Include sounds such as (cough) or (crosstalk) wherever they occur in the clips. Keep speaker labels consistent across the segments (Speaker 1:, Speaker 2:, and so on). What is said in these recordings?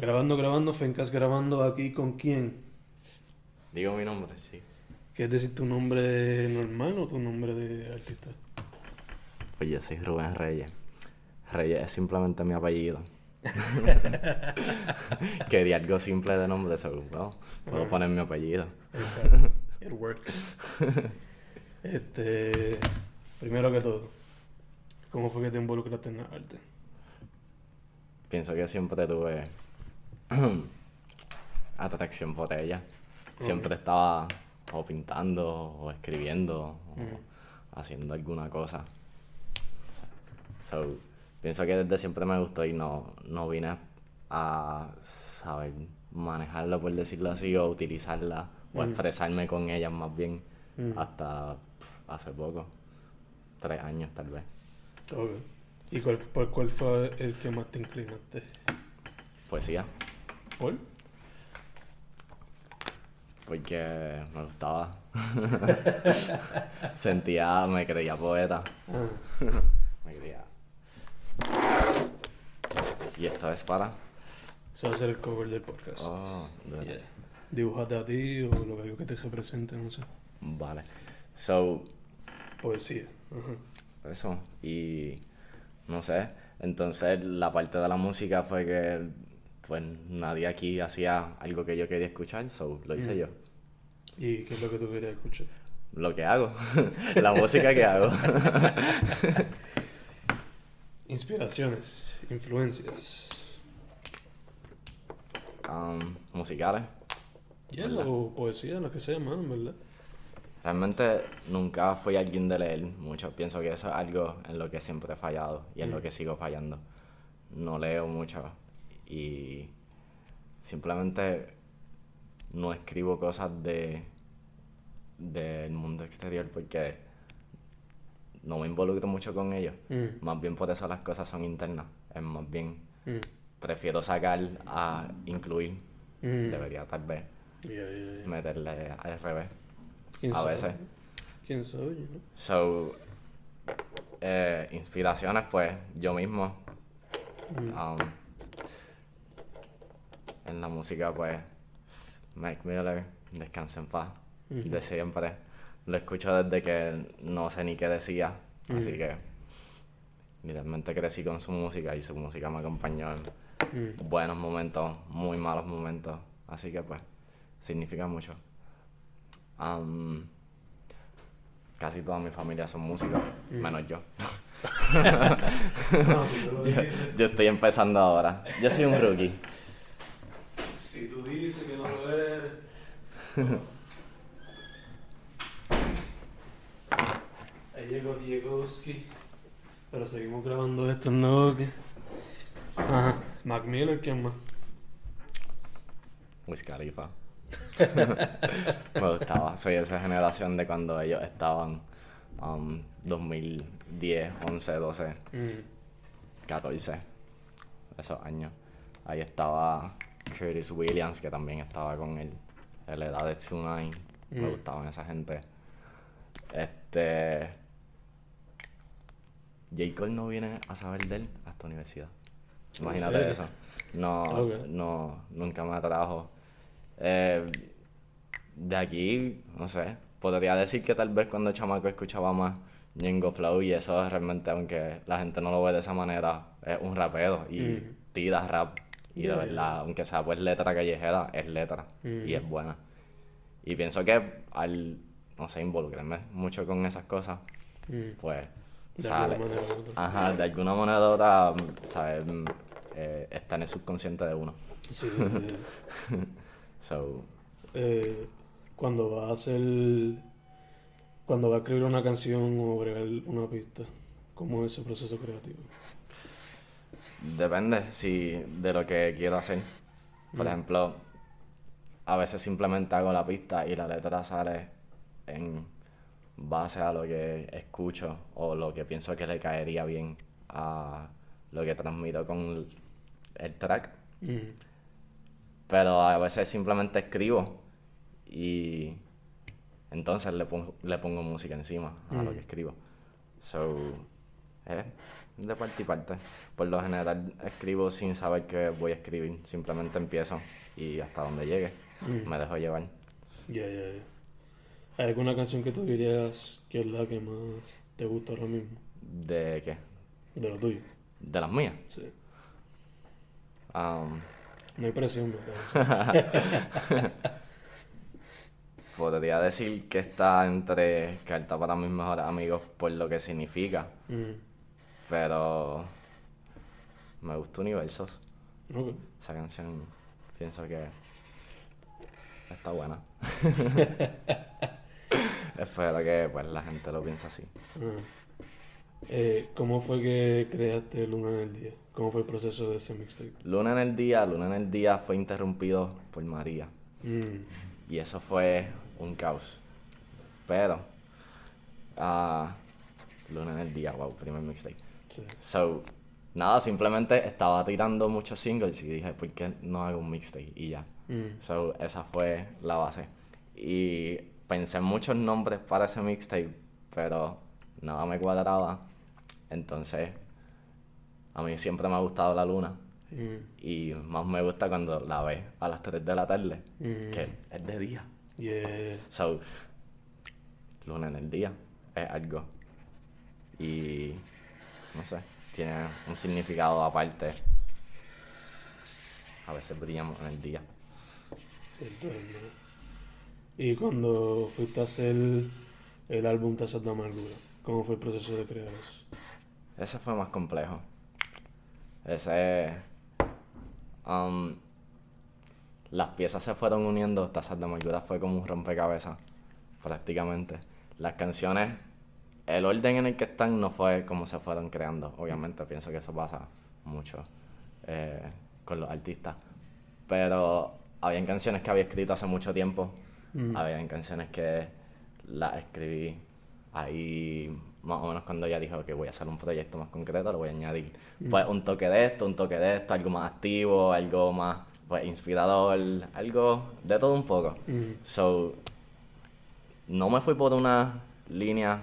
Speaker 1: Grabando, grabando, Fencas grabando aquí con quién?
Speaker 2: Digo mi nombre, sí.
Speaker 1: ¿Quieres decir tu nombre normal o tu nombre de artista?
Speaker 2: Pues yo soy Rubén Reyes. Reyes es simplemente mi apellido. (laughs) Quería algo simple de nombre, seguro. puedo poner mi apellido.
Speaker 1: Exacto. (laughs) It works. Este, primero que todo, ¿cómo fue que te involucraste en la arte?
Speaker 2: Pienso que siempre tuve (clears throat) atracción por ella. Siempre estaba o pintando o escribiendo o haciendo alguna cosa. So, pienso que desde siempre me gustó y no, no vine a saber manejarla, por decirlo así, o utilizarla o expresarme con ella más bien hasta hace poco. Tres años tal vez.
Speaker 1: ¿Y cuál, por cuál fue el que más te inclinaste?
Speaker 2: Poesía.
Speaker 1: ¿Por?
Speaker 2: Porque me gustaba. (laughs) Sentía, me creía poeta. me creía. Y esta es para.
Speaker 1: Se va a hacer el cover del podcast.
Speaker 2: Oh,
Speaker 1: Yeah. Dibújate a ti o lo que algo que te represente, no sé.
Speaker 2: Vale. So,
Speaker 1: Poesía.
Speaker 2: Eso. Y no sé. Entonces la parte de la música fue que pues nadie aquí hacía algo que yo quería escuchar, so lo hice yo.
Speaker 1: ¿Y qué es lo que tú querías escuchar?
Speaker 2: Lo que hago. (laughs) la música que hago. (laughs)
Speaker 1: Inspiraciones, influencias.
Speaker 2: Um, musicales.
Speaker 1: Yeah,
Speaker 2: ¿Verdad?
Speaker 1: o poesía, lo que sea, mano, ¿verdad?
Speaker 2: Realmente nunca fui alguien de leer mucho. Pienso que eso es algo en lo que siempre he fallado y en lo que sigo fallando. No leo mucho y simplemente no escribo cosas de del mundo exterior porque no me involucro mucho con ellos.
Speaker 1: Mm.
Speaker 2: Más bien por eso las cosas son internas. Es más bien
Speaker 1: Mm.
Speaker 2: prefiero sacar a incluir.
Speaker 1: Mm.
Speaker 2: Debería tal vez
Speaker 1: Yeah, yeah, yeah.
Speaker 2: meterle al revés.
Speaker 1: ¿Quién
Speaker 2: a
Speaker 1: sabe?
Speaker 2: veces.
Speaker 1: ¿Quién know?
Speaker 2: So, eh, inspiraciones, pues yo mismo. Um, en la música, pues, Mike Miller, Descansa en paz, de siempre. Lo escucho desde que no sé ni qué decía, así que literalmente crecí con su música y su música me acompañó en buenos momentos, muy malos momentos, así que pues, significa mucho. Um, casi toda mi familia son músicos, menos yo. (laughs)
Speaker 1: No, si (laughs) dices,
Speaker 2: Yo estoy empezando ahora. Yo soy un rookie.
Speaker 1: Si tú dices que no lo eres. (laughs) Ahí llegó Diegowski. Pero seguimos grabando esto, ¿no? ¿Qué? Ajá. Mac Miller, ¿quién más?
Speaker 2: Wiz Khalifa. (laughs) Me gustaba. Soy esa generación de cuando ellos estaban um, 2010, 11, 12,
Speaker 1: Mm.
Speaker 2: 14. Esos años. Ahí estaba Curtis Williams, que también estaba con él. La edad de 2-9. Me
Speaker 1: Mm.
Speaker 2: gustaban esa gente. Este. J. Cole no viene a saber de él hasta universidad. Imagínate eso. No, no, nunca me atrajo. Eh, de aquí, no sé, podría decir que tal vez cuando chamaco escuchaba más Ñengo Flow y eso realmente, aunque la gente no lo ve de esa manera, es un rapero y
Speaker 1: Mm.
Speaker 2: tira rap. Y
Speaker 1: Yeah,
Speaker 2: de verdad, aunque sea pues letra callejera, es letra
Speaker 1: Mm.
Speaker 2: y es buena. Y pienso que al, no sé, involucrarme mucho con esas cosas,
Speaker 1: Mm.
Speaker 2: pues
Speaker 1: De
Speaker 2: sale.
Speaker 1: alguna manera.
Speaker 2: Ajá, de alguna manera u otra, ¿sabes? Eh, está en el subconsciente de uno.
Speaker 1: Sí, sí, sí. (laughs)
Speaker 2: So,
Speaker 1: Eh, cuando va a hacer. Cuando va a escribir una canción o bregar una pista, ¿cómo es ese proceso creativo?
Speaker 2: Depende si de lo que quiero hacer. Por ejemplo, a veces simplemente hago la pista y la letra sale en base a lo que escucho o lo que pienso que le caería bien a lo que transmito con el track.
Speaker 1: Mm.
Speaker 2: Pero a veces simplemente escribo y entonces le pongo, le pongo música encima a lo que escribo. So, es de parte y parte. Por lo general escribo sin saber qué voy a escribir. Simplemente empiezo y hasta donde llegue
Speaker 1: Mm.
Speaker 2: me dejo llevar.
Speaker 1: Ya, ya, ya. ¿Hay alguna canción que tú dirías que es la que más te gusta ahora mismo?
Speaker 2: ¿De qué?
Speaker 1: De lo tuyo.
Speaker 2: De las mías.
Speaker 1: Sí.
Speaker 2: Um,
Speaker 1: No hay presión, ¿verdad? (laughs)
Speaker 2: podría decir que está entre Carta para mis mejores amigos por lo que significa.
Speaker 1: Mm.
Speaker 2: Pero me gusta Universos.
Speaker 1: Ok.
Speaker 2: Esa canción pienso que está buena. (laughs) Espero que pues la gente lo piense así.
Speaker 1: Ah. Eh, ¿Cómo fue que creaste Luna en el Día? ¿Cómo fue el proceso de ese mixtape?
Speaker 2: Luna en el día, Luna en el día fue interrumpido por María.
Speaker 1: Mm.
Speaker 2: Y eso fue un caos. Pero, ah, Luna en el día, wow, primer mixtape.
Speaker 1: Sí.
Speaker 2: So, nada, simplemente estaba tirando muchos singles y dije, ¿por qué no hago un mixtape? Y ya.
Speaker 1: Mm.
Speaker 2: So, esa fue la base. Y pensé en muchos nombres para ese mixtape, pero nada me cuadraba. Entonces, a mí siempre me ha gustado la luna.
Speaker 1: Mm.
Speaker 2: Y más me gusta cuando la ves a las 3 de la tarde,
Speaker 1: Mm.
Speaker 2: que es de día.
Speaker 1: Yeah.
Speaker 2: So, luna en el día es algo. Y, no sé, tiene un significado aparte. A veces brillamos en el día.
Speaker 1: Cierto. Y cuando fuiste a hacer el álbum Tazas de Amargura, ¿cómo fue el proceso de crear eso?
Speaker 2: Ese fue más complejo. Ese. um, las piezas se fueron uniendo. Tazas de Amargura fue como un rompecabezas, prácticamente. Las canciones, el orden en el que están no fue como se fueron creando. Obviamente, pienso que eso pasa mucho eh, con los artistas. Pero habían canciones que había escrito hace mucho tiempo.
Speaker 1: Mm.
Speaker 2: Habían canciones que las escribí ahí más o menos cuando ella dijo que voy a hacer un proyecto más concreto, lo voy a añadir pues un toque de esto, un toque de esto, algo más activo, algo más pues inspirador, algo de todo un poco.
Speaker 1: Mm.
Speaker 2: So, no me fui por una línea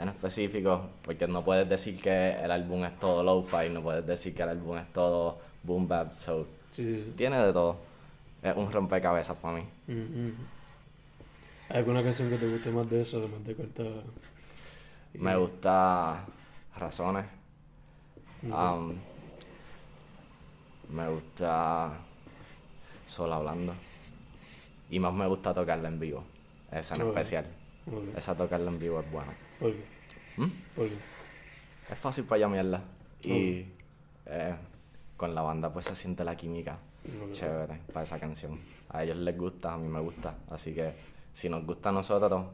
Speaker 2: en específico, porque no puedes decir que el álbum es todo lo-fi, no puedes decir que el álbum es todo boom bap, so,
Speaker 1: Sí, sí, sí.
Speaker 2: tiene de todo. Es un rompecabezas para mí.
Speaker 1: Mm. ¿Hay alguna canción que te guste más de eso, además de Carta? y-
Speaker 2: Me gusta Razones. Um, me gusta Solo Hablando. Y más me gusta tocarla en vivo. Esa en especial. Esa tocarla en vivo es buena.
Speaker 1: ¿Por qué?
Speaker 2: ¿Mm?
Speaker 1: ¿Por qué?
Speaker 2: Es fácil para llamarla. Y eh, con la banda pues se siente la química chévere para esa canción. A ellos les gusta, a mí me gusta. Así que si nos gusta a nosotros, es,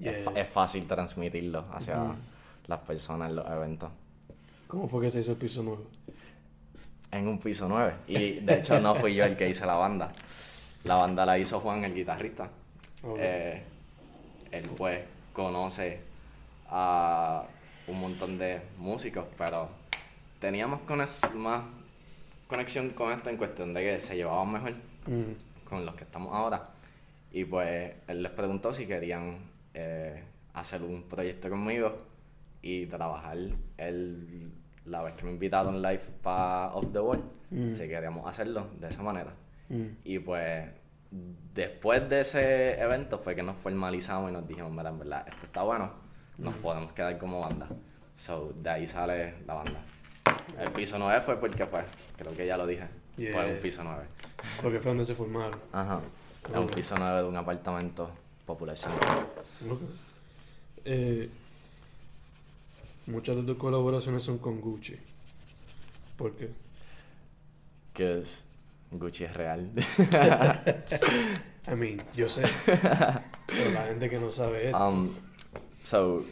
Speaker 1: Yeah.
Speaker 2: fa- es fácil transmitirlo hacia las personas en los eventos.
Speaker 1: ¿Cómo fue que se hizo el piso nuevo?
Speaker 2: En un piso 9. Y de hecho no fui yo el que hice la banda. La banda la hizo Juan, el guitarrista.
Speaker 1: Ok.
Speaker 2: Eh, él pues conoce a un montón de músicos, pero teníamos más conexión con esto en cuestión de que se llevaban mejor
Speaker 1: Mm.
Speaker 2: con los que estamos ahora. Y pues él les preguntó si querían eh, hacer un proyecto conmigo y trabajar el, la vez que me invitaron live para Off the
Speaker 1: Mm.
Speaker 2: si queríamos hacerlo de esa manera.
Speaker 1: Mm.
Speaker 2: Y pues después de ese evento fue que nos formalizamos y nos dijimos, mira, en verdad, esto está bueno, nos podemos quedar como banda. So, de ahí sale la banda. El piso 9 fue porque fue, creo que ya lo dije, fue un piso 9.
Speaker 1: Porque fue donde se formaron.
Speaker 2: Ajá. Es un piso 9 de un apartamento popular.
Speaker 1: Eh, muchas de tus colaboraciones son con Gucci. ¿Por qué?
Speaker 2: Que es, Gucci es real. (laughs)
Speaker 1: I mean, yo sé. pero la gente que no sabe
Speaker 2: um, so,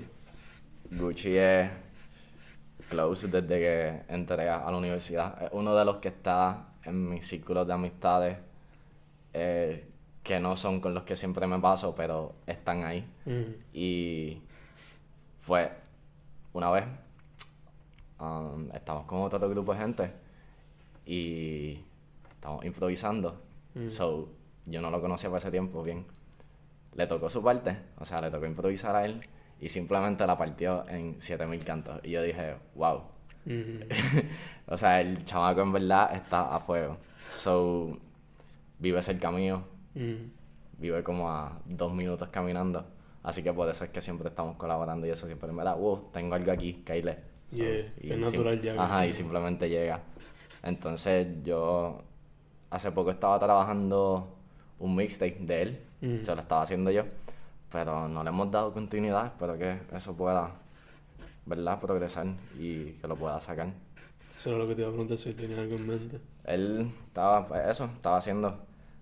Speaker 2: Gucci es close desde que entré a la universidad. Es uno de los que está en mis círculos de amistades eh, que no son con los que siempre me paso, pero están ahí.
Speaker 1: Mm.
Speaker 2: Y fue una vez, um, estamos con otro grupo de gente y estamos improvisando.
Speaker 1: Mm.
Speaker 2: So, yo no lo conocía por ese tiempo bien. Le tocó su parte, o sea, le tocó improvisar a él y simplemente la partió en 7000 cantos. Y yo dije, wow. (laughs) O sea, el chamaco en verdad está a fuego. So, vive cerca mío,
Speaker 1: Ujú.
Speaker 2: vive como a dos minutos caminando. Así que por eso es que siempre estamos colaborando y eso siempre me da, wow, tengo algo aquí, Kyle.
Speaker 1: Yeah,
Speaker 2: Y
Speaker 1: es natural ya.
Speaker 2: Ajá, y simplemente llega. Entonces yo hace poco estaba trabajando un mixtape de él,
Speaker 1: Ujú.
Speaker 2: se lo estaba haciendo yo, pero no le hemos dado continuidad, espero que eso pueda, ¿verdad?, progresar y que lo pueda sacar.
Speaker 1: Eso era lo que te iba a preguntar si tenías algo en mente.
Speaker 2: Él estaba, pues eso, estaba haciendo,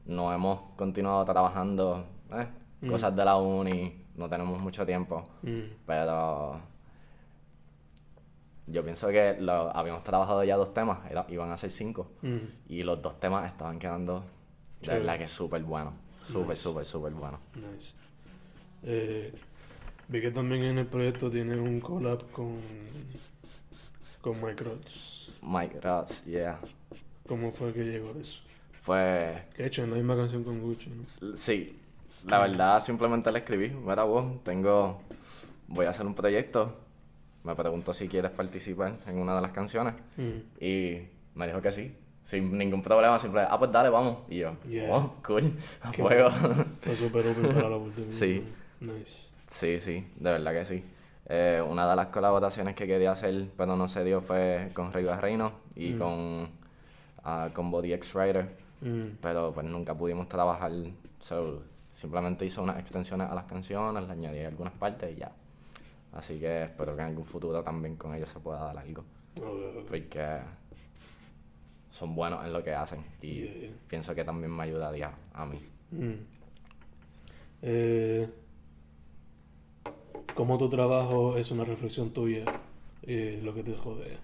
Speaker 2: no hemos continuado trabajando, eh,
Speaker 1: Mm.
Speaker 2: cosas de la uni, no tenemos mucho tiempo,
Speaker 1: Mm.
Speaker 2: pero yo pienso que lo, habíamos trabajado ya dos temas, era- iban a ser cinco.
Speaker 1: Mm.
Speaker 2: Y los dos temas estaban quedando de verdad que súper buenos. Súper,
Speaker 1: Nice.
Speaker 2: súper, súper buenos.
Speaker 1: Nice. Eh, vi que también en el proyecto tienes un collab con, con Mike Rods.
Speaker 2: Mike Rods, yeah.
Speaker 1: ¿Cómo fue que llegó eso?
Speaker 2: Fue,
Speaker 1: Que he hecho en la misma canción con Gucci, ¿no?
Speaker 2: sí, la verdad simplemente le escribí. Mira vos, tengo, voy a hacer un proyecto. Me preguntó si quieres participar en una de las canciones.
Speaker 1: Mm.
Speaker 2: Y me dijo que sí. Sin ningún problema, simple, ah, pues dale, vamos. Y yo,
Speaker 1: Yeah.
Speaker 2: oh, cool, a fuego.
Speaker 1: Fue súper (laughs) open para la oportunidad.
Speaker 2: Sí.
Speaker 1: Nice.
Speaker 2: Sí, sí, de verdad que sí. Eh, una de las colaboraciones que quería hacer, pero no se dio, fue con Rey Reino y
Speaker 1: Mm.
Speaker 2: con, ah, con Body X Rider,
Speaker 1: Mm.
Speaker 2: pero pues nunca pudimos trabajar. So, simplemente hice unas extensiones a las canciones, le añadí algunas partes y ya. Así que espero que en algún futuro también con ellos se pueda dar algo, porque son buenos en lo que hacen y
Speaker 1: Yeah, yeah.
Speaker 2: pienso que también me ayudaría a mí.
Speaker 1: Mm. Eh, ¿Cómo tu trabajo es una reflexión tuya y lo que te jodea?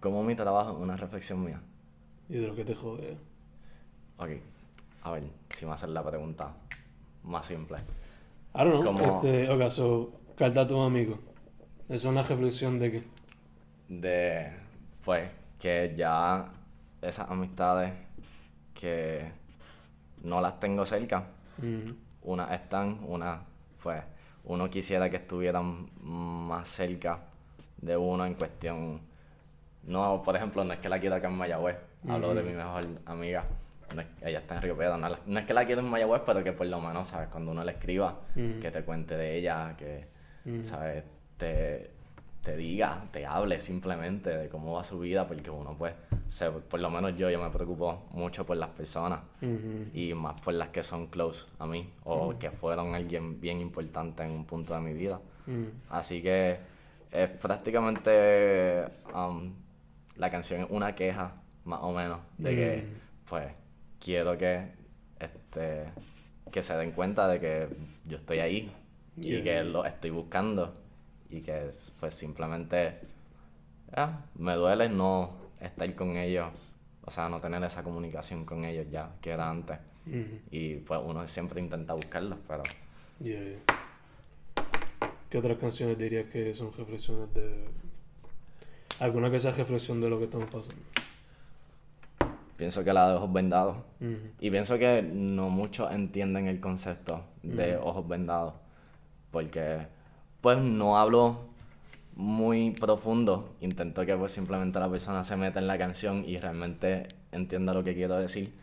Speaker 2: Como mi trabajo es una reflexión mía.
Speaker 1: Y de lo que te jodea.
Speaker 2: Ok, a ver, si me hacen la pregunta más simple.
Speaker 1: I don't know.
Speaker 2: Como-
Speaker 1: Este, ok, so, carta a tus amigos. Es una reflexión de que.
Speaker 2: De, pues, que ya esas amistades que no las tengo cerca, unas están, unas, pues, uno quisiera que estuvieran más cerca de uno en cuestión. No, por ejemplo, no es que la quiero acá en Mayagüez, hablo de mi mejor amiga. No es- ella está en Río Piedra, no, es que la quiero en Mayagüez, pero que por lo menos, ¿sabes? Cuando uno le escriba, que te cuente de ella, que,
Speaker 1: Mm.
Speaker 2: ¿sabes? Te, te diga, te hable simplemente de cómo va su vida, porque uno, pues, se- por lo menos yo, yo me preocupo mucho por las personas
Speaker 1: ujú,
Speaker 2: y más por las que son close a mí o que fueron alguien bien importante en un punto de mi vida.
Speaker 1: mm,
Speaker 2: Así que es prácticamente um, la canción es una queja más o menos de que
Speaker 1: Mm.
Speaker 2: pues quiero que este que se den cuenta de que yo estoy ahí y que lo estoy buscando y que pues simplemente ah, me duele no estar con ellos, o sea, no tener esa comunicación con ellos ya que era antes. Y pues uno siempre intenta buscarlos, pero
Speaker 1: Yeah, yeah. ¿Qué otras canciones dirías que son reflexiones de. Alguna que sea reflexión de lo que estamos pasando?
Speaker 2: pienso que la de ojos vendados Y pienso que no muchos entienden el concepto de ojos vendados. Porque, pues, no hablo muy profundo. Intento que, pues, simplemente la persona se meta en la canción y realmente entienda lo que quiero decir.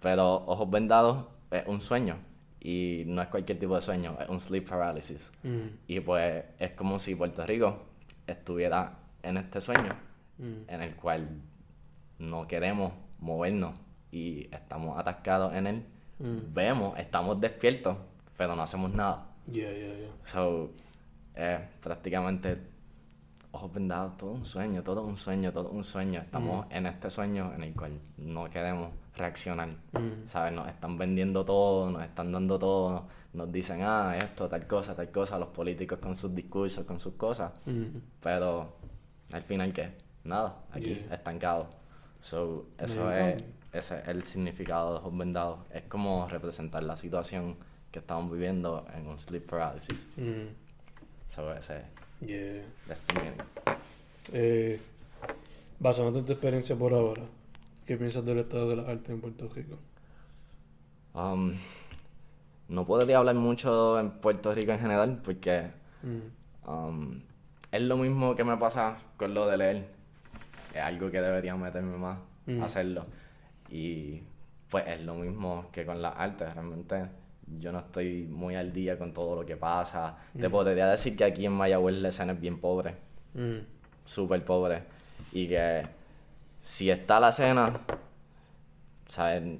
Speaker 2: Pero ojos vendados es un sueño. Y no es cualquier tipo de sueño, es un sleep paralysis.
Speaker 1: ujú,
Speaker 2: Y, pues, es como si Puerto Rico estuviera en este sueño
Speaker 1: ujú.
Speaker 2: en el cual no queremos movernos y estamos atascados en él.
Speaker 1: Mm.
Speaker 2: Vemos, estamos despiertos, pero no hacemos nada.
Speaker 1: Yeah, yeah, yeah.
Speaker 2: So, es prácticamente ojos vendados, todo un sueño, todo un sueño, todo un sueño. Estamos en este sueño en el cual no queremos reaccionar.
Speaker 1: Mm.
Speaker 2: ¿Sabes? Nos están vendiendo todo, nos están dando todo, nos dicen, ah, esto, tal cosa, tal cosa, los políticos con sus discursos, con sus cosas.
Speaker 1: Mm.
Speaker 2: Pero al final, ¿qué? Nada, aquí,
Speaker 1: Yeah.
Speaker 2: estancado. So, eso es, ese es el significado de ojos vendados. Es como representar la situación que estamos viviendo en un sleep paralysis.
Speaker 1: Mm.
Speaker 2: So, ese
Speaker 1: Yeah.
Speaker 2: that's the meaning.
Speaker 1: Eh, basándote en tu experiencia por ahora, ¿qué piensas del estado de las artes en Puerto Rico?
Speaker 2: Um, no podría hablar mucho en Puerto Rico en general porque
Speaker 1: Mm.
Speaker 2: um, es lo mismo que me pasa con lo de leer. Es algo que debería meterme más
Speaker 1: Mm.
Speaker 2: a hacerlo. Y pues es lo mismo que con las artes. Realmente yo no estoy muy al día con todo lo que pasa. Te podría decir que aquí en Mayagüez la escena es bien pobre.
Speaker 1: Mm.
Speaker 2: súper pobre. Y que si está la cena, ¿sabes?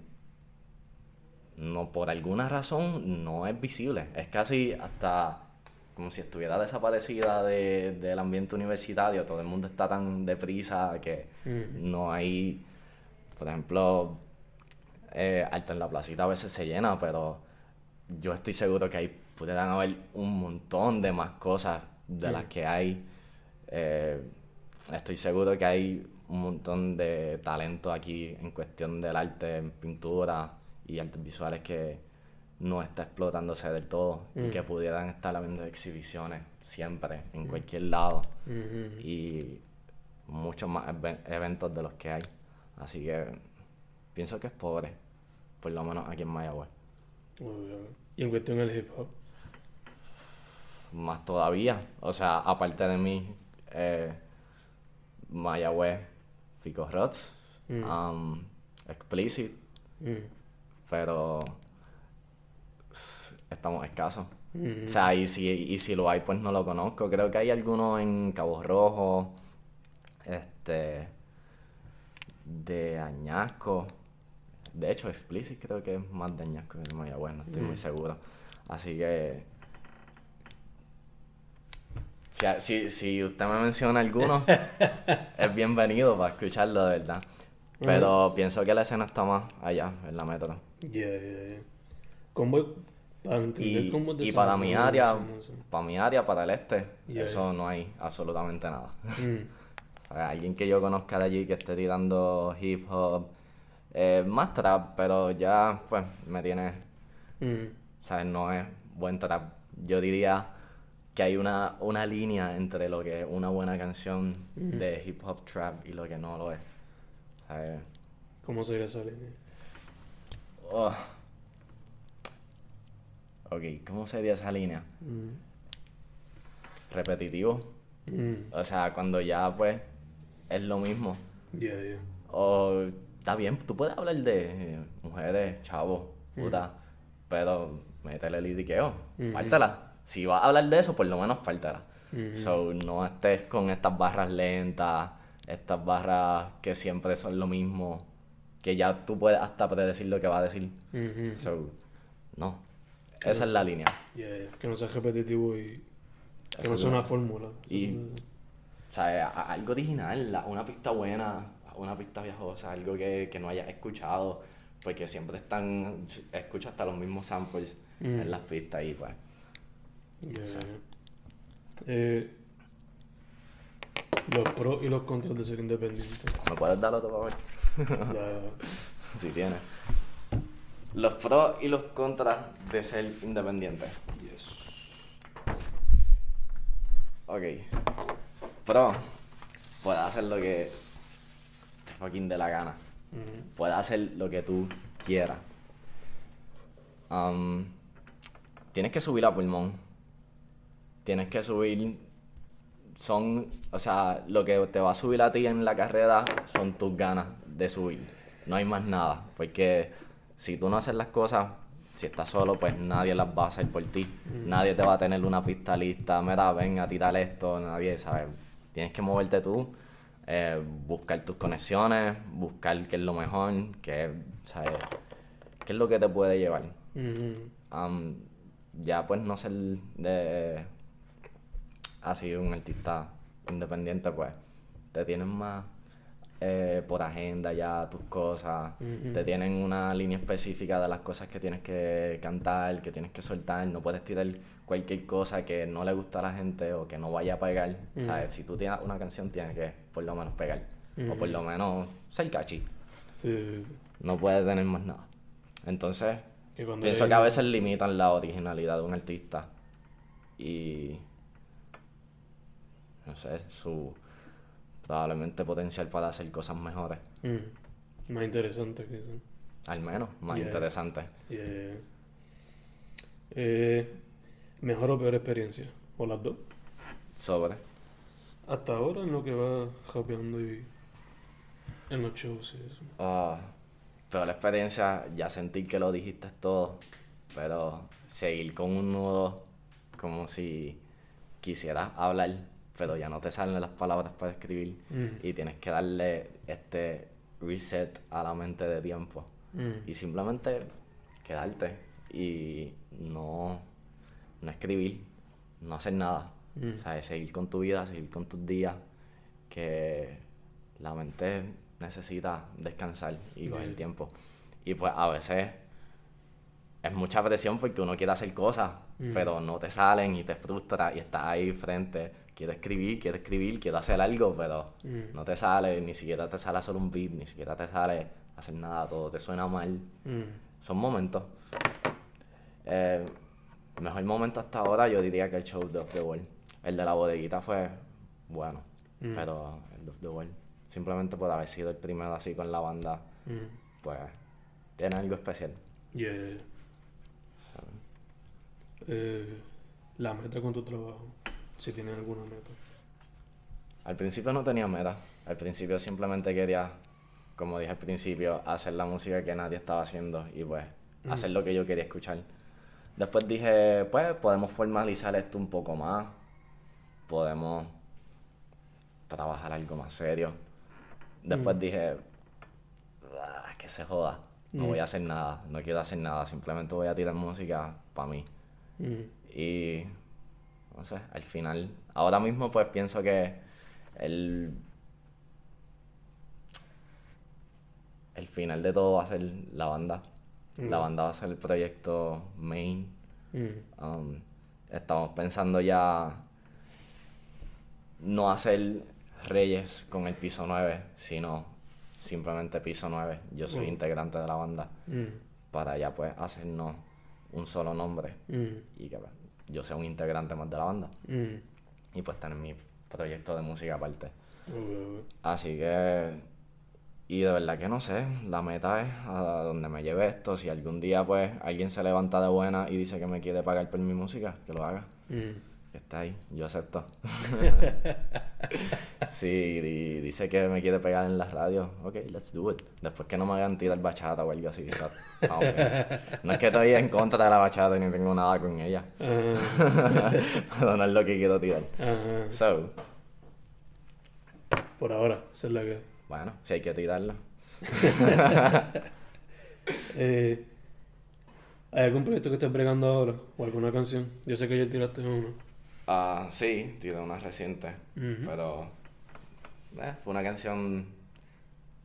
Speaker 2: No, por alguna razón no es visible. Es casi hasta como si estuviera desaparecida de- del ambiente universitario. Todo el mundo está tan deprisa que
Speaker 1: Mm.
Speaker 2: no hay, por ejemplo, eh, Arte en la Placita a veces se llena, pero yo estoy seguro que ahí pudieran haber un montón de más cosas de las que hay. Eh, estoy seguro que hay un montón de talento aquí en cuestión del arte, en pintura y artes visuales que no está explotándose del todo y que pudieran estar habiendo exhibiciones siempre, en cualquier lado
Speaker 1: Mhm.
Speaker 2: y muchos más eve- eventos de los que hay. Así que pienso que es pobre, por lo menos aquí en Mayagüez.
Speaker 1: Y en cuestión del hip hop.
Speaker 2: Más todavía, o sea, aparte de mí, eh, Mayagüez, Fico Rods,
Speaker 1: Mm.
Speaker 2: um, Explicit,
Speaker 1: Mm.
Speaker 2: pero estamos escasos.
Speaker 1: Mm.
Speaker 2: O sea, y si, y si lo hay, pues no lo conozco. Creo que hay algunos en Cabo Rojo, este, de Añasco. De hecho, Explicit creo que es más de Añasco que Mayagüez, no estoy muy seguro. Así que... Si, si, usted me menciona alguno, (laughs) es bienvenido para escucharlo, de verdad. Pero pienso que la escena está más allá, en la metro.
Speaker 1: Yeah, yeah, yeah. Convoy, para entender
Speaker 2: Y,
Speaker 1: cómo
Speaker 2: y para mi área, para mi área, para el este,
Speaker 1: Yeah,
Speaker 2: eso no hay absolutamente nada.
Speaker 1: Mm. (laughs)
Speaker 2: Alguien que yo conozca de allí que esté tirando hip hop, eh, más trap, pero ya pues me tiene,
Speaker 1: Mm.
Speaker 2: ¿sabes? No es buen trap. Yo diría que hay una, una línea entre lo que es una buena canción de hip hop trap y lo que no lo es. ¿Sabes?
Speaker 1: ¿Cómo sería esa línea?
Speaker 2: Oh. Ok, ¿cómo sería esa línea?
Speaker 1: Mm.
Speaker 2: Repetitivo.
Speaker 1: Mm.
Speaker 2: O sea, cuando ya pues es lo mismo.
Speaker 1: Yeah, yeah.
Speaker 2: O está bien, tú puedes hablar de eh, mujeres, chavos, puta, pero métele el idiqueo,
Speaker 1: Ujú.
Speaker 2: pártela. Si vas a hablar de eso, por lo menos pártela.
Speaker 1: Ujú.
Speaker 2: So, no estés con estas barras lentas, estas barras que siempre son lo mismo, que ya tú puedes hasta predecir lo que va a decir.
Speaker 1: Mhm.
Speaker 2: So, no. Esa es la línea.
Speaker 1: Yeah, yeah. Que no sea repetitivo y que
Speaker 2: Eso
Speaker 1: no sea una fórmula.
Speaker 2: Y- O sea, algo original, una pista buena, una pista viajosa, algo que, que no hayas escuchado, porque siempre están, escucho hasta los mismos samples
Speaker 1: Mm.
Speaker 2: en las pistas y pues,
Speaker 1: Yeah. Eh, los pros y los contras de ser independiente.
Speaker 2: ¿me puedes dar otro favor? (laughs)
Speaker 1: Ya, (laughs)
Speaker 2: si tienes. Los pros y los contras de ser independiente.
Speaker 1: yes.
Speaker 2: Ok. Pro, puedes hacer lo que fucking dé la gana.
Speaker 1: Mhm.
Speaker 2: puedes hacer lo que tú quieras. Am, tienes que subir a pulmón. Tienes que subir. Son. O sea, lo que te va a subir a ti en la carrera son tus ganas de subir. No hay más nada. Porque si tú no haces las cosas, si estás solo, pues nadie las va a hacer por ti. Nadie te va a tener una pista lista. Mira, ven a tirar esto. Nadie, ¿sabes? Tienes que moverte tú eh, buscar tus conexiones, buscar qué es lo mejor, qué, ¿sabes? qué es lo que te puede llevar. Am, ya pues no ser de así un artista independiente, pues te tienen más eh, por agenda ya tus cosas, te tienen una línea específica de las cosas que tienes que cantar, que tienes que soltar, no puedes tirar cualquier cosa que no le gusta a la gente o que no vaya a pegar. Si tú tienes una canción tienes que por lo menos pegar. O por lo menos ser catchy,
Speaker 1: Sí, sí, sí.
Speaker 2: no puedes tener más nada. Entonces, Pienso
Speaker 1: hay-
Speaker 2: que a veces limitan la originalidad de un artista. Y no sé, su probablemente potencial para hacer cosas mejores,
Speaker 1: Mm. Más interesante que eso.
Speaker 2: al menos más
Speaker 1: Yeah.
Speaker 2: interesantes.
Speaker 1: Yeah. Eh, ¿Mejor o peor experiencia? ¿O las dos?
Speaker 2: Sobre.
Speaker 1: Hasta ahora en lo que va japeando y en los shows y eso.
Speaker 2: Ah, pero la experiencia, ya sentí que lo dijiste todo, pero seguir con un nudo como si quisieras hablar, pero ya no te salen las palabras para escribir
Speaker 1: Mm.
Speaker 2: y tienes que darle este reset a la mente de tiempo
Speaker 1: Mm.
Speaker 2: y simplemente quedarte y no, no escribir, no hacer nada.
Speaker 1: Mm.
Speaker 2: O sea, seguir con tu vida, seguir con tus días, que la mente necesita descansar y coger tiempo. Y pues a veces es mucha presión porque uno quiere hacer cosas, pero no te salen y te frustra y estás ahí frente. Quiero escribir, quiero escribir, quiero hacer algo, pero
Speaker 1: Mm.
Speaker 2: no te sale, ni siquiera te sale hacer un beat, ni siquiera te sale hacer nada, todo te suena mal.
Speaker 1: Mm.
Speaker 2: Son momentos. Eh, mejor momento hasta ahora yo diría que el show de Off the Wall. El de la bodeguita fue bueno,
Speaker 1: Mm.
Speaker 2: pero el de Off the Wall, simplemente por haber sido el primero así con la banda, pues tiene algo especial.
Speaker 1: Yeah, yeah. Eh, la meta con tu trabajo. Si tienes alguna meta.
Speaker 2: Al principio no tenía meta, al principio simplemente quería, como dije al principio, hacer la música que nadie estaba haciendo y pues
Speaker 1: Mm.
Speaker 2: hacer lo que yo quería escuchar. Después dije, pues podemos formalizar esto un poco más, podemos trabajar algo más serio. Después
Speaker 1: Mm.
Speaker 2: dije, "Ah, que se joda, no
Speaker 1: Mm.
Speaker 2: voy a hacer nada, no quiero hacer nada, simplemente voy a tirar música para mí.
Speaker 1: Mm.
Speaker 2: Y no sé, al final, ahora mismo pues pienso que el, el final de todo va a ser la banda. La
Speaker 1: Mm.
Speaker 2: banda va a ser el proyecto main.
Speaker 1: Mm.
Speaker 2: Um, estamos pensando ya no hacer Reyes con el piso 9, sino simplemente piso 9. Yo soy
Speaker 1: Mm.
Speaker 2: integrante de la banda. Para ya pues hacernos un solo nombre y que pues, yo sea un integrante más de la banda
Speaker 1: Mm.
Speaker 2: y pues tener mi proyecto de música aparte. Así que, y de verdad que no sé, la meta es a donde me lleve esto. Si algún día pues alguien se levanta de buena y dice que me quiere pagar por mi música, que lo haga.
Speaker 1: Mm.
Speaker 2: Está ahí, yo acepto. (laughs) sí, y dice que me quiere pegar en la radio, ok, let's do it. Después que no me hagan tirar bachata o algo así. (laughs) No es que estoy en contra de la bachata ni tengo nada con ella, pero (laughs) no es lo que quiero tirar. So,
Speaker 1: Por ahora, esa es la que.
Speaker 2: bueno, si hay que tirarla.
Speaker 1: Eh, ¿Hay algún proyecto que estés bregando ahora? ¿O alguna canción? Yo sé que ayer tiraste uno.
Speaker 2: Ah, sí, tiré una reciente, pero eh, fue una canción...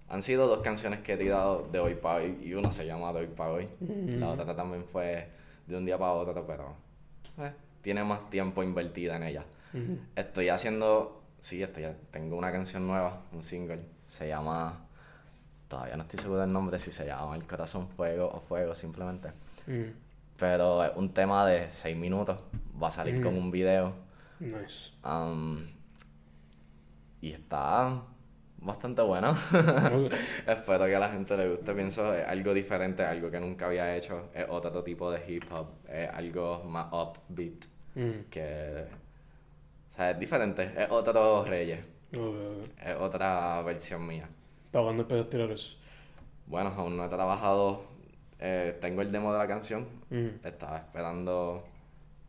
Speaker 2: Han sido dos canciones que he tirado de hoy para hoy y una se llama de hoy para hoy. La
Speaker 1: Ujú.
Speaker 2: otra también fue de un día para otro, pero eh, tiene más tiempo invertida en ella. Estoy haciendo, sí, estoy, tengo una canción nueva, un single, se llama, todavía no estoy seguro del nombre, si se llama El Corazón Fuego o Fuego simplemente. Pero es un tema de 6 minutos, va a salir con un video.
Speaker 1: Nice.
Speaker 2: Um, y está bastante (laughs) bueno. Espero que a la gente le guste. Pienso es algo diferente, algo que nunca había hecho. Es otro tipo de hip hop, es algo más upbeat.
Speaker 1: Mm.
Speaker 2: Que. O sea, es diferente, es otro Reyes, es otra versión mía.
Speaker 1: ¿Para cuándo esperas tirar eso?
Speaker 2: Bueno, aún no he trabajado. eh, tengo el demo de la canción.
Speaker 1: Mm.
Speaker 2: Estaba esperando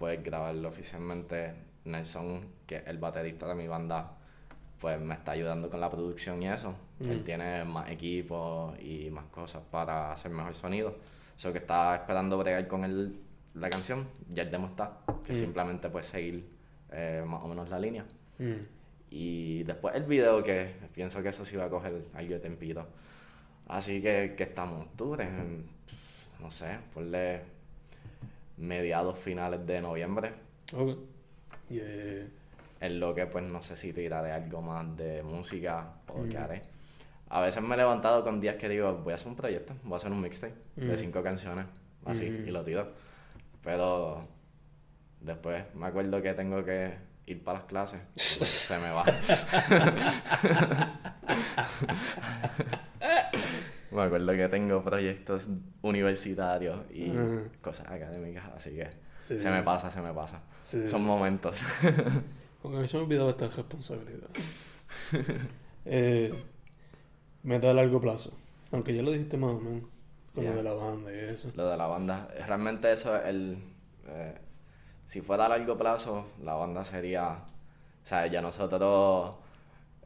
Speaker 2: pues grabarlo oficialmente. Nelson, que es el baterista de mi banda, pues me está ayudando con la producción y eso. Él
Speaker 1: Mm.
Speaker 2: tiene más equipo y más cosas para hacer mejor sonido. So que estaba esperando bregar con él la canción. Ya el demo está. Que
Speaker 1: Mm.
Speaker 2: simplemente pues seguir eh, más o menos la línea.
Speaker 1: Mm.
Speaker 2: Y después el video que pienso que eso sí va a coger algo de tempito. Así que, que estamos en octubre, en, no sé, ponle mediados finales de noviembre.
Speaker 1: Ok. Yeah.
Speaker 2: En lo que pues no sé si tiraré algo más de música o qué
Speaker 1: Mm.
Speaker 2: haré. A veces me he levantado con días que digo, voy a hacer un proyecto, voy a hacer un mixtape de
Speaker 1: Mm.
Speaker 2: cinco canciones, así,
Speaker 1: Mm.
Speaker 2: y lo tiro. Pero después me acuerdo que tengo que ir para las clases, se me va. (laughs) (laughs) me acuerdo que tengo proyectos universitarios y cosas académicas, así que
Speaker 1: Sí.
Speaker 2: Se me pasa, se me pasa.
Speaker 1: Sí.
Speaker 2: Son momentos.
Speaker 1: Porque a mí se me olvidaba esta responsabilidad. (laughs) eh, meta a largo plazo. Aunque ya lo dijiste más o menos. Con lo de la banda y eso.
Speaker 2: Lo de la banda, realmente eso es el... eh, si fuera a largo plazo, la banda sería... O sea, ya nosotros...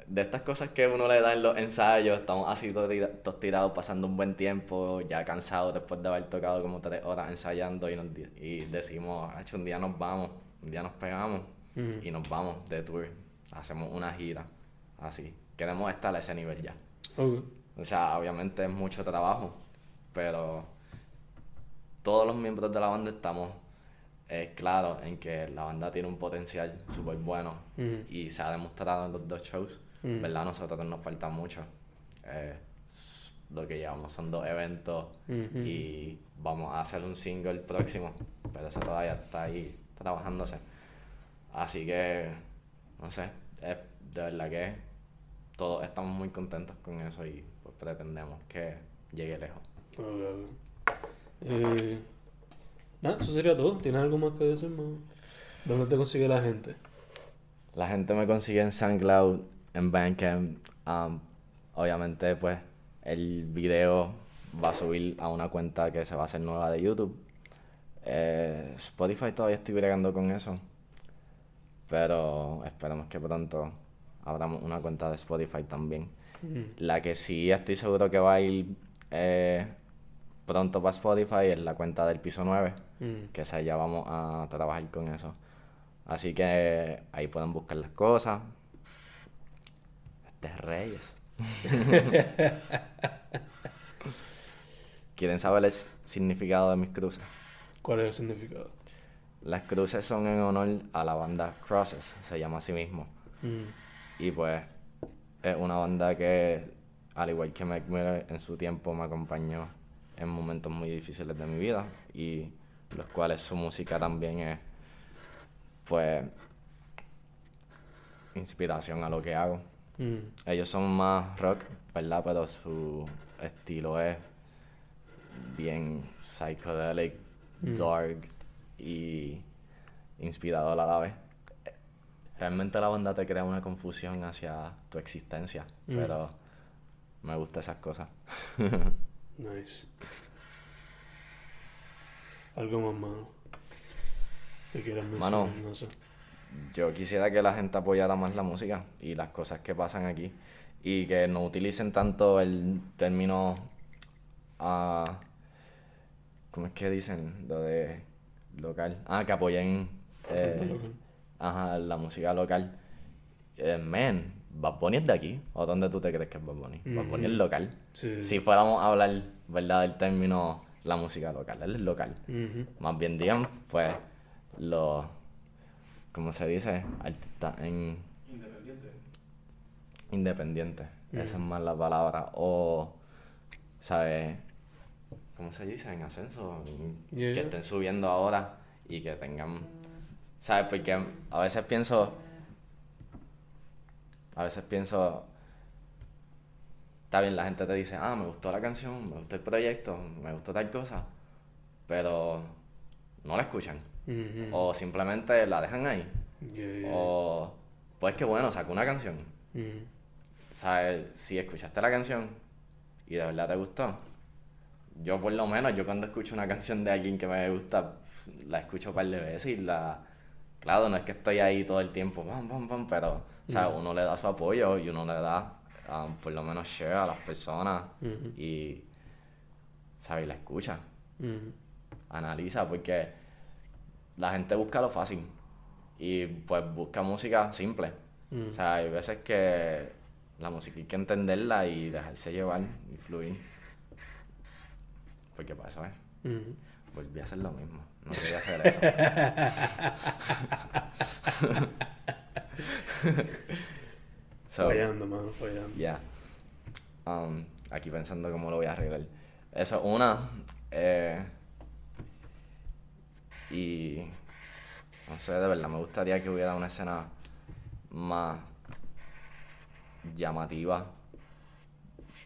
Speaker 2: De estas cosas que uno le da en los ensayos, estamos así todos tira- todos tirados, pasando un buen tiempo, ya cansados después de haber tocado como tres horas ensayando y, nos y decimos, "Acho, un día nos vamos, un día nos pegamos y nos vamos de tour, hacemos una gira, así. Queremos estar a ese nivel ya. O sea, obviamente es mucho trabajo, pero todos los miembros de la banda estamos eh, claros en que la banda tiene un potencial súper bueno y se ha demostrado en los dos shows.
Speaker 1: Ujú.
Speaker 2: ¿Verdad? A nosotros nos falta mucho. Eh, lo que llevamos son dos eventos
Speaker 1: Ujú.
Speaker 2: y vamos a hacer un single próximo, pero eso todavía está ahí trabajándose. Así que, no sé, es de verdad que todos estamos muy contentos con eso y pues pretendemos que llegue lejos.
Speaker 1: Eh, nada, eso sería todo. ¿Tienes algo más que decir? ¿Dónde te consigue la gente?
Speaker 2: La gente me consigue en SoundCloud, en Bandcamp. um, obviamente, pues, el video va a subir a una cuenta que se va a hacer nueva de YouTube. Eh, Spotify todavía estoy bregando con eso. Pero esperemos que pronto abramos una cuenta de Spotify también.
Speaker 1: Ujú.
Speaker 2: La que sí estoy seguro que va a ir eh, pronto para Spotify es la cuenta del piso 9
Speaker 1: Ujú.
Speaker 2: que esa ya vamos a trabajar con eso. Así que ahí pueden buscar las cosas. Es Reyes. (laughs) (laughs) ¿Quieren saber el significado de mis cruces?
Speaker 1: ¿Cuál es el significado?
Speaker 2: Las cruces son en honor a la banda Crosses, se llama así mismo.
Speaker 1: Ujú.
Speaker 2: Y pues es una banda que, al igual que Mac Miller, en su tiempo me acompañó en momentos muy difíciles de mi vida y los cuales su música también es, pues, inspiración a lo que hago.
Speaker 1: Ujú.
Speaker 2: Ellos son más rock, ¿verdad? Pero su estilo es bien psychedelic,
Speaker 1: Mm.
Speaker 2: dark y inspirador a la vez. Realmente la banda te crea una confusión hacia tu existencia,
Speaker 1: Mm.
Speaker 2: pero me gustan esas cosas. (laughs)
Speaker 1: Nice. Algo más, mano. ¿Qué quieras mencionar?
Speaker 2: Mano.
Speaker 1: No sé.
Speaker 2: Yo quisiera que la gente apoyara más la música y las cosas que pasan aquí y que no utilicen tanto el término, ah, ¿cómo es que dicen? Lo de local. Ah, que apoyen eh, (laughs) ajá, la música local. Eh, man, Bad Bunny es de aquí. ¿O dónde tú te crees que es Bad Bunny? Bad Bunny es
Speaker 1: Ujú.
Speaker 2: local.
Speaker 1: Sí.
Speaker 2: Si fuéramos a hablar, ¿verdad? Del término la música local, él es local.
Speaker 1: Ujú.
Speaker 2: Más bien digan, pues, los, ¿cómo se dice? Artistas en
Speaker 3: Independiente.
Speaker 2: independiente. Esa es
Speaker 1: Mm.
Speaker 2: más la palabra. O, ¿sabes? ¿Cómo se dice? En ascenso. en-
Speaker 1: Yeah.
Speaker 2: Que estén subiendo ahora y que tengan, ¿sabes? Porque a veces pienso, a veces pienso, está bien, la gente te dice, ah, me gustó la canción, me gustó el proyecto, me gustó tal cosa, pero no la escuchan.
Speaker 1: Ujú.
Speaker 2: O simplemente la dejan ahí.
Speaker 1: Yeah.
Speaker 2: O, pues que bueno, sacó una canción.
Speaker 1: Ujú.
Speaker 2: ¿Sabes? Si escuchaste la canción y de verdad te gustó, yo por lo menos, yo cuando escucho una canción de alguien que me gusta, la escucho un par de veces y la... Claro, no es que estoy ahí todo el tiempo, pam, pam, pam, pero, ¿sabes? Uno le da su apoyo y uno le da, um, por lo menos, share a las personas y, ¿sabes? La escucha, analiza, porque la gente busca lo fácil y pues busca música simple.
Speaker 1: Ujú.
Speaker 2: O sea, hay veces que la música hay que entenderla y dejarse llevar y fluir. Porque para eso es.
Speaker 1: Ujú.
Speaker 2: Volví a hacer lo mismo. No quería hacer eso. (laughs) So,
Speaker 1: Fallando, mano, fallando.
Speaker 2: ya. Um, aquí pensando cómo lo voy a arreglar. Eso, una. eh, y. No sé, de verdad, me gustaría que hubiera una escena más llamativa.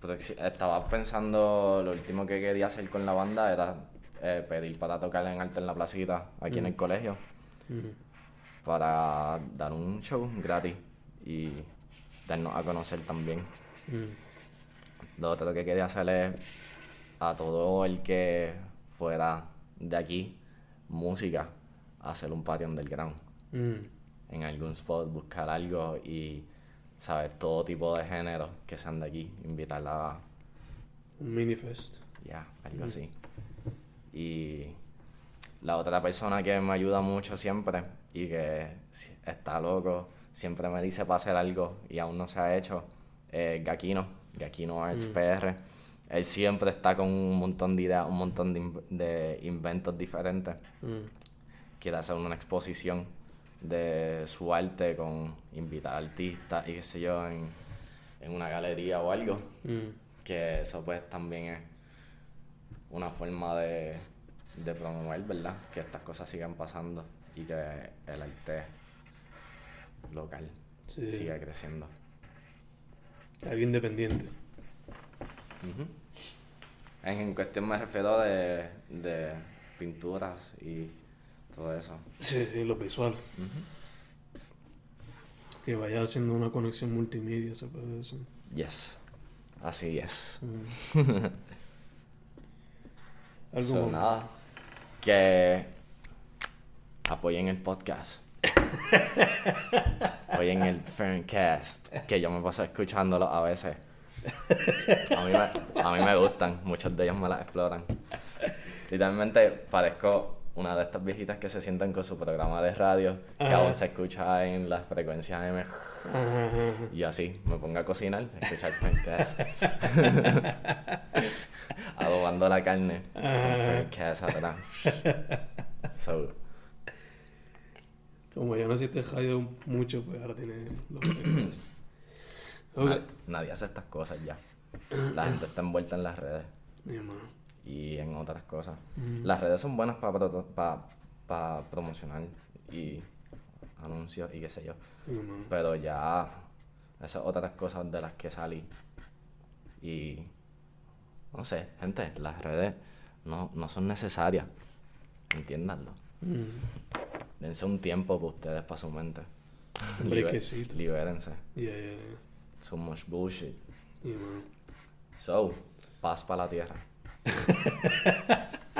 Speaker 2: Pero Estaba pensando, lo último que quería hacer con la banda era eh, pedir para tocar en arte en la placita aquí en el colegio para dar un show gratis y darnos a conocer también. Lo otro que quería hacer es a todo el que fuera de aquí, música, hacer un patio underground.
Speaker 1: Ujú.
Speaker 2: En algún spot, buscar algo y, ¿sabes? Todo tipo de géneros que sean de aquí, invitarla a,
Speaker 1: Un minifest.
Speaker 2: ya, algo así. Y la otra persona que me ayuda mucho siempre y que está loco, siempre me dice para hacer algo y aún no se ha hecho, es Gakino, Gakino Arts PR. Él siempre está con un montón de ideas, un montón de, in- de inventos diferentes.
Speaker 1: Ujú.
Speaker 2: Quiere hacer una exposición de su arte con invitar artistas y qué sé yo en, en una galería o algo
Speaker 1: Ujú.
Speaker 2: que eso pues también es una forma de, de promover, ¿verdad? Que estas cosas sigan pasando y que el arte local
Speaker 1: Sí.
Speaker 2: siga creciendo.
Speaker 1: Algo independiente.
Speaker 2: En, en cuestión me refiero de, de pinturas y todo eso.
Speaker 1: Sí, sí, lo visual. Que vaya haciendo una conexión multimedia, se puede decir.
Speaker 2: Yes, así es. (laughs)
Speaker 1: Algo
Speaker 2: So,
Speaker 1: más.
Speaker 2: nada, que apoyen el podcast. (laughs) apoyen el Ferncast, que yo me paso escuchándolo a veces. A mí, me, a mí me gustan, muchos de ellos me las exploran. Literalmente parezco una de estas viejitas que se sientan con su programa de radio, que
Speaker 1: Ajá.
Speaker 2: aún se escucha en las frecuencias M.
Speaker 1: Ajá.
Speaker 2: Y así me pongo a cocinar, escuchar Ferncast. (laughs) Adobando la carne. Ferncast atrás. So,
Speaker 1: Como ya no hiciste radio mucho, pues ahora tienes lo que
Speaker 2: nadie hace estas cosas ya. La gente está envuelta en las redes y en otras cosas.
Speaker 1: Mm.
Speaker 2: Las redes son buenas para promocionar y anuncios y qué sé yo. Pero ya esas otras cosas de las que salí. Y no sé, gente, las redes no, no son necesarias. Entiéndanlo.
Speaker 1: Mm.
Speaker 2: Dense un tiempo para ustedes, para su mente. Liber- libérense. So much bullshit.
Speaker 1: Mi hermano.
Speaker 2: So, paz para la tierra. (laughs)